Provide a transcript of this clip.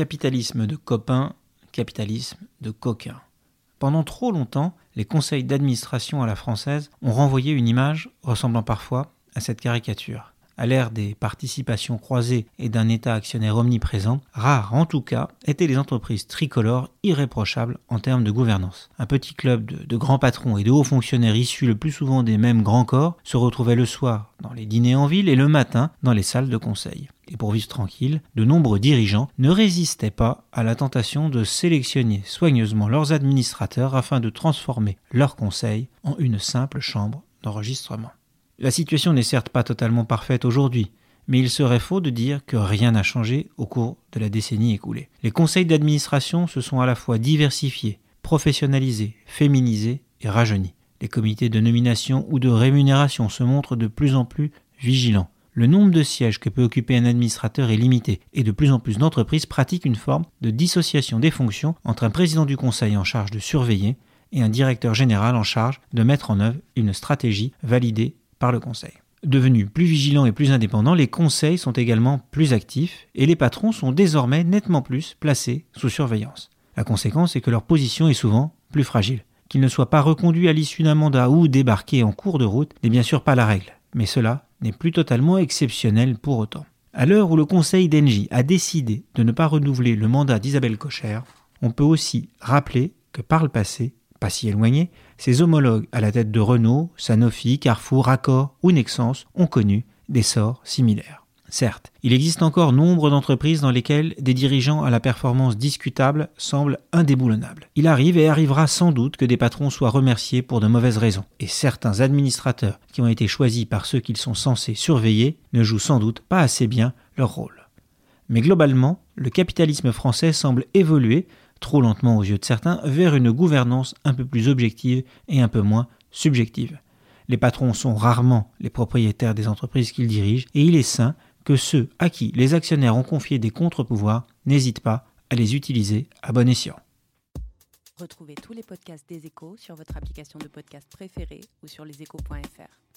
Capitalisme de copains, capitalisme de coquins. Pendant trop longtemps, les conseils d'administration à la française ont renvoyé une image ressemblant parfois à cette caricature. À l'ère des participations croisées et d'un État actionnaire omniprésent, rares en tout cas étaient les entreprises tricolores irréprochables en termes de gouvernance. Un petit club de, de, grands patrons et de hauts fonctionnaires issus le plus souvent des mêmes grands corps se retrouvaient le soir dans les dîners en ville et le matin dans les salles de conseil. Et pour vivre tranquille, de nombreux dirigeants ne résistaient pas à la tentation de sélectionner soigneusement leurs administrateurs afin de transformer leur conseil en une simple chambre d'enregistrement. La situation n'est certes pas totalement parfaite aujourd'hui, mais il serait faux de dire que rien n'a changé au cours de la décennie écoulée. Les conseils d'administration se sont à la fois diversifiés, professionnalisés, féminisés et rajeunis. Les comités de nomination ou de rémunération se montrent de plus en plus vigilants. Le nombre de sièges que peut occuper un administrateur est limité et de plus en plus d'entreprises pratiquent une forme de dissociation des fonctions entre un président du conseil en charge de surveiller et un directeur général en charge de mettre en œuvre une stratégie validée par le Conseil. Devenus plus vigilants et plus indépendants, les conseils sont également plus actifs et les patrons sont désormais nettement plus placés sous surveillance. La conséquence est que leur position est souvent plus fragile. Qu'ils ne soient pas reconduits à l'issue d'un mandat ou débarqués en cours de route n'est bien sûr pas la règle, mais cela n'est plus totalement exceptionnel pour autant. À l'heure où le conseil d'Engie a décidé de ne pas renouveler le mandat d'Isabelle Cocher, on peut aussi rappeler que par le passé, pas si éloigné, ses homologues à la tête de Renault, Sanofi, Carrefour, Accor ou Nexens ont connu des sorts similaires. Certes, il existe encore nombre d'entreprises dans lesquelles des dirigeants à la performance discutable semblent indéboulonnables. Il arrive et arrivera sans doute que des patrons soient remerciés pour de mauvaises raisons, et certains administrateurs qui ont été choisis par ceux qu'ils sont censés surveiller ne jouent sans doute pas assez bien leur rôle. Mais globalement, le capitalisme français semble évoluer trop lentement aux yeux de certains, vers une gouvernance un peu plus objective et un peu moins subjective. Les patrons sont rarement les propriétaires des entreprises qu'ils dirigent et il est sain que ceux à qui les actionnaires ont confié des contre-pouvoirs n'hésitent pas à les utiliser à bon escient. Retrouvez tous les podcasts des échos sur votre application de podcast préférée ou sur leséchos.fr.